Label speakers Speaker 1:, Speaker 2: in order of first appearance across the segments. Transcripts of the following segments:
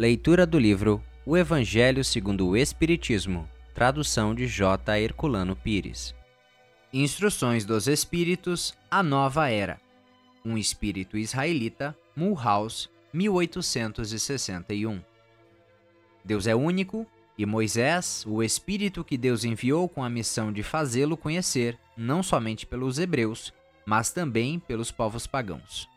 Speaker 1: Leitura do livro O Evangelho segundo o Espiritismo, tradução de J. Herculano Pires. Instruções dos Espíritos, a Nova Era. Um Espírito Israelita, Mulhouse, 1861. Deus é único e Moisés, o Espírito que Deus enviou com a missão de fazê-lo conhecer, não somente pelos hebreus, mas também pelos povos pagãos.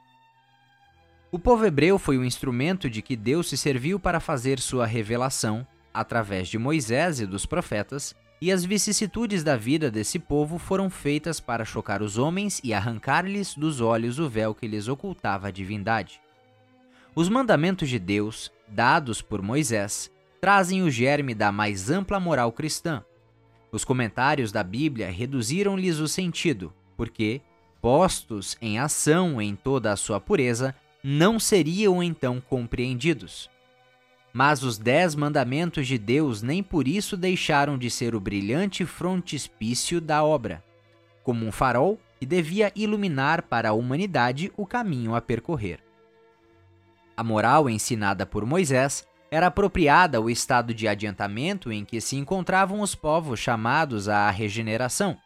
Speaker 1: O povo hebreu foi o instrumento de que Deus se serviu para fazer sua revelação, através de Moisés e dos profetas, e as vicissitudes da vida desse povo foram feitas para chocar os homens e arrancar-lhes dos olhos o véu que lhes ocultava a divindade. Os mandamentos de Deus, dados por Moisés, trazem o germe da mais ampla moral cristã. Os comentários da Bíblia reduziram-lhes o sentido, porque, postos em ação em toda a sua pureza, não seriam então compreendidos. Mas os dez mandamentos de Deus nem por isso deixaram de ser o brilhante frontispício da obra, como um farol que devia iluminar para a humanidade o caminho a percorrer. A moral ensinada por Moisés era apropriada ao estado de adiantamento em que se encontravam os povos chamados à regeneração.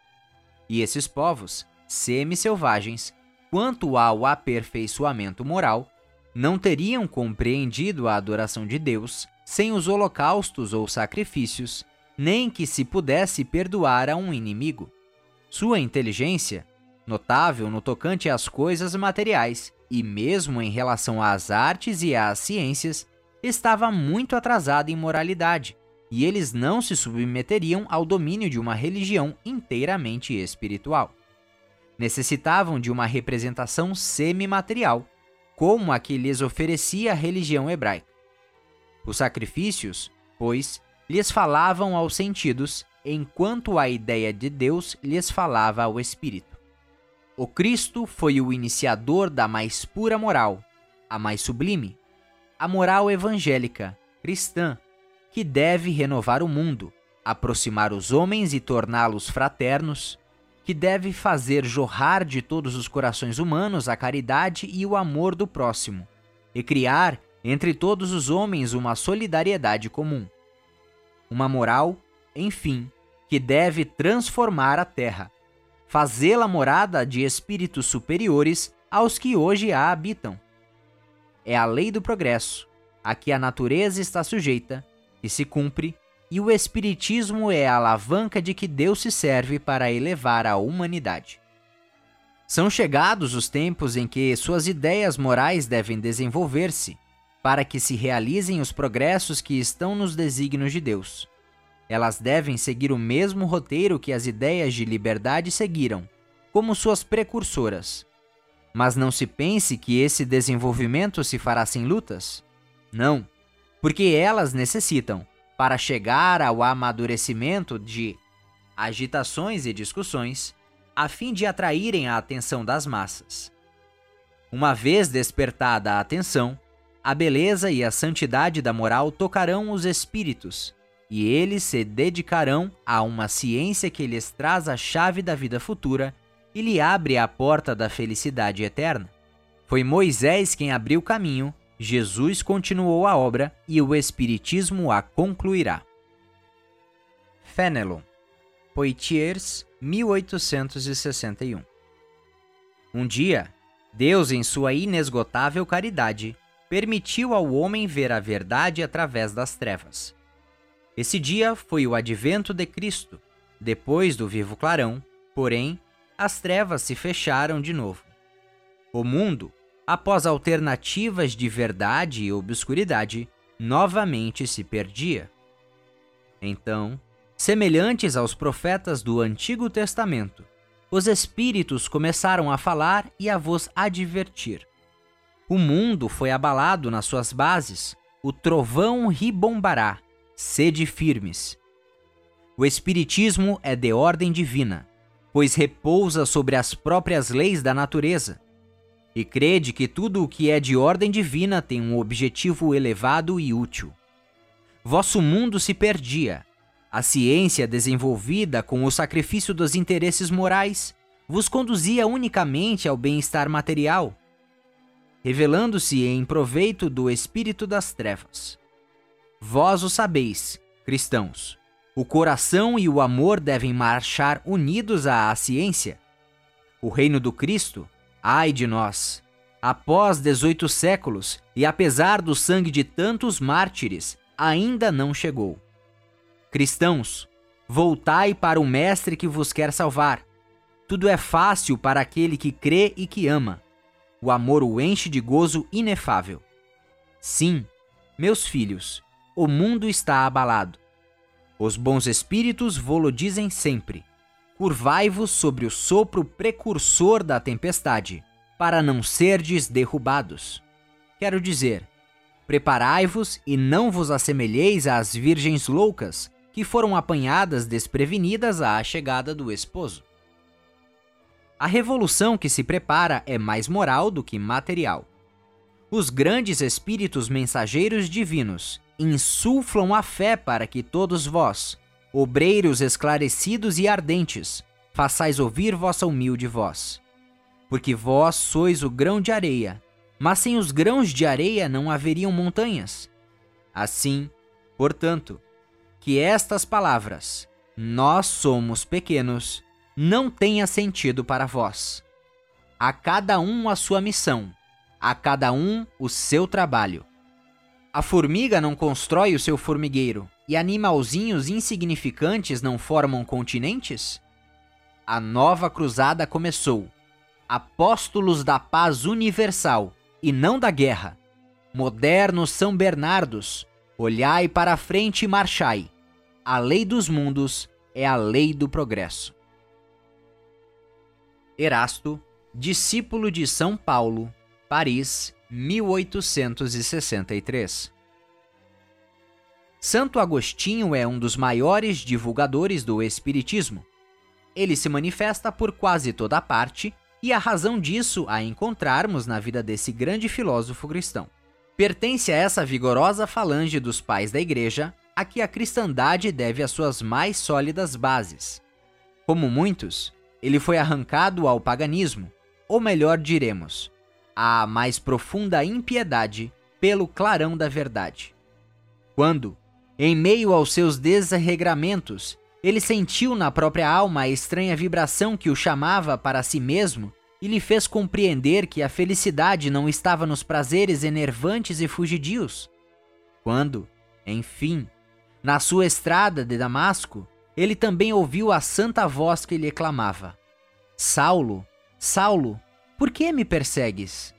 Speaker 1: E esses povos, semi-selvagens, quanto ao aperfeiçoamento moral, não teriam compreendido a adoração de Deus sem os holocaustos ou sacrifícios, nem que se pudesse perdoar a um inimigo. Sua inteligência, notável no tocante às coisas materiais e mesmo em relação às artes e às ciências, estava muito atrasada em moralidade, e eles não se submeteriam ao domínio de uma religião inteiramente espiritual necessitavam de uma representação semimaterial, como a que lhes oferecia a religião hebraica. Os sacrifícios, pois, lhes falavam aos sentidos, enquanto a ideia de Deus lhes falava ao espírito. O Cristo foi o iniciador da mais pura moral, a mais sublime, a moral evangélica, cristã, que deve renovar o mundo, aproximar os homens e torná-los fraternos, que deve fazer jorrar de todos os corações humanos a caridade e o amor do próximo, e criar entre todos os homens uma solidariedade comum. Uma moral, enfim, que deve transformar a terra, fazê-la morada de espíritos superiores aos que hoje a habitam. É a lei do progresso, a que a natureza está sujeita, que se cumpre e o Espiritismo é a alavanca de que Deus se serve para elevar a humanidade. São chegados os tempos em que suas ideias morais devem desenvolver-se, para que se realizem os progressos que estão nos desígnios de Deus. Elas devem seguir o mesmo roteiro que as ideias de liberdade seguiram, como suas precursoras. Mas não se pense que esse desenvolvimento se fará sem lutas. Não, porque elas necessitam, para chegar ao amadurecimento de agitações e discussões, a fim de atraírem a atenção das massas. Uma vez despertada a atenção, a beleza e a santidade da moral tocarão os espíritos, e eles se dedicarão a uma ciência que lhes traz a chave da vida futura e lhe abre a porta da felicidade eterna. Foi Moisés quem abriu o caminho Jesus continuou a obra e o Espiritismo a concluirá. Fenelon, Poitiers, 1861 Um dia, Deus, em sua inesgotável caridade, permitiu ao homem ver a verdade através das trevas. Esse dia foi o advento de Cristo, depois do vivo clarão, porém, as trevas se fecharam de novo. O mundo, após alternativas de verdade e obscuridade, novamente se perdia. Então, semelhantes aos profetas do Antigo Testamento, os espíritos começaram a falar e a vos advertir. O mundo foi abalado nas suas bases, o trovão ribombará, sede firmes. O Espiritismo é de ordem divina, pois repousa sobre as próprias leis da natureza e crede que tudo o que é de ordem divina tem um objetivo elevado e útil. Vosso mundo se perdia. A ciência desenvolvida com o sacrifício dos interesses morais vos conduzia unicamente ao bem-estar material, revelando-se em proveito do espírito das trevas. Vós o sabeis, cristãos. O coração e o amor devem marchar unidos à ciência. O reino do Cristo, ai de nós! Após 18 séculos e apesar do sangue de tantos mártires, ainda não chegou. Cristãos, voltai para o Mestre que vos quer salvar. Tudo é fácil para aquele que crê e que ama. O amor o enche de gozo inefável. Sim, meus filhos, o mundo está abalado. Os bons espíritos vô-lo dizem sempre: Curvai-vos sobre o sopro precursor da tempestade, para não serdes derrubados. Quero dizer, preparai-vos e não vos assemelheis às virgens loucas que foram apanhadas desprevenidas à chegada do esposo. A revolução que se prepara é mais moral do que material. Os grandes espíritos mensageiros divinos insuflam a fé para que todos vós, obreiros esclarecidos e ardentes, façais ouvir vossa humilde voz. Porque vós sois o grão de areia, mas sem os grãos de areia não haveriam montanhas. Assim, portanto, que estas palavras, nós somos pequenos, não tenha sentido para vós. A cada um a sua missão, a cada um o seu trabalho. A formiga não constrói o seu formigueiro e animalzinhos insignificantes não formam continentes? A nova cruzada começou. Apóstolos da paz universal e não da guerra. Modernos São Bernardos, olhai para a frente e marchai. A lei dos mundos é a lei do progresso. Erasto, discípulo de São Paulo, Paris, 1863. Santo Agostinho é um dos maiores divulgadores do Espiritismo. Ele se manifesta por quase toda parte e a razão disso a encontrarmos na vida desse grande filósofo cristão. Pertence a essa vigorosa falange dos pais da Igreja a que a cristandade deve as suas mais sólidas bases. Como muitos, ele foi arrancado ao paganismo, ou melhor diremos, a mais profunda impiedade pelo clarão da verdade. Quando, em meio aos seus desregramentos, ele sentiu na própria alma a estranha vibração que o chamava para si mesmo e lhe fez compreender que a felicidade não estava nos prazeres enervantes e fugidios. Quando, enfim, na sua estrada de Damasco, ele também ouviu a santa voz que lhe clamava: Saulo, Saulo, por que me persegues?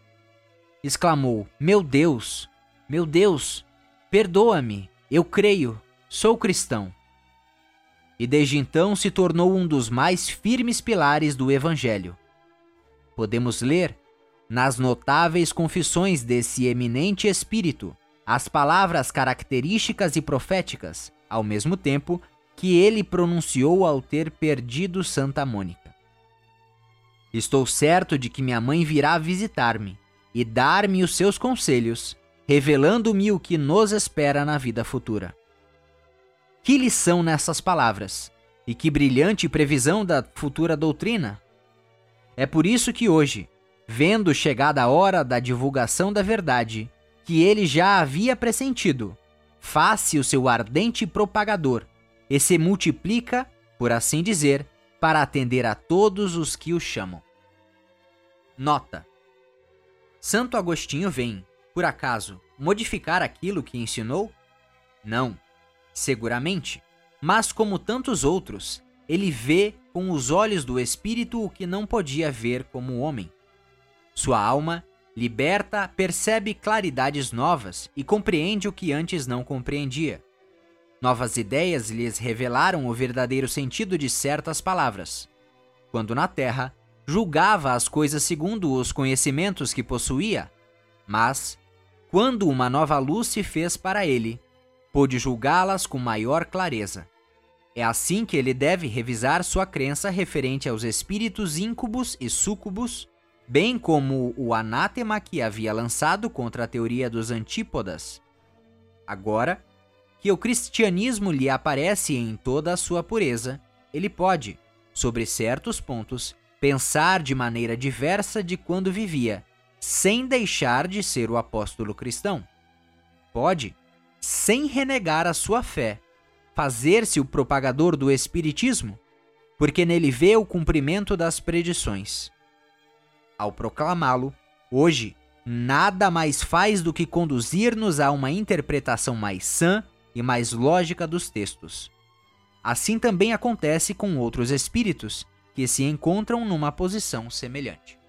Speaker 1: Exclamou: Meu Deus, meu Deus, perdoa-me, eu creio, sou cristão. E desde então se tornou um dos mais firmes pilares do Evangelho. Podemos ler, nas notáveis confissões desse eminente espírito, as palavras características e proféticas, ao mesmo tempo que ele pronunciou ao ter perdido Santa Mônica. Estou certo de que minha mãe virá visitar-me e dar-me os seus conselhos, revelando-me o que nos espera na vida futura. Que lição nessas palavras! E que brilhante previsão da futura doutrina! É por isso que hoje, vendo chegada a hora da divulgação da verdade, que ele já havia pressentido, faz-se o seu ardente propagador e se multiplica, por assim dizer, para atender a todos os que o chamam. Nota: Santo Agostinho vem, por acaso, modificar aquilo que ensinou? Não, seguramente, mas como tantos outros, ele vê com os olhos do espírito o que não podia ver como homem. Sua alma, liberta, percebe claridades novas e compreende o que antes não compreendia. Novas ideias lhes revelaram o verdadeiro sentido de certas palavras. Quando na Terra, julgava as coisas segundo os conhecimentos que possuía, mas, quando uma nova luz se fez para ele, pôde julgá-las com maior clareza. É assim que ele deve revisar sua crença referente aos espíritos íncubos e súcubos, bem como o anátema que havia lançado contra a teoria dos antípodas. Agora, que o cristianismo lhe aparece em toda a sua pureza, ele pode, sobre certos pontos, pensar de maneira diversa de quando vivia, sem deixar de ser o apóstolo cristão. Pode, sem renegar a sua fé, fazer-se o propagador do Espiritismo, porque nele vê o cumprimento das predições. Ao proclamá-lo, hoje, nada mais faz do que conduzir-nos a uma interpretação mais sã e mais lógica dos textos. Assim também acontece com outros espíritos que se encontram numa posição semelhante.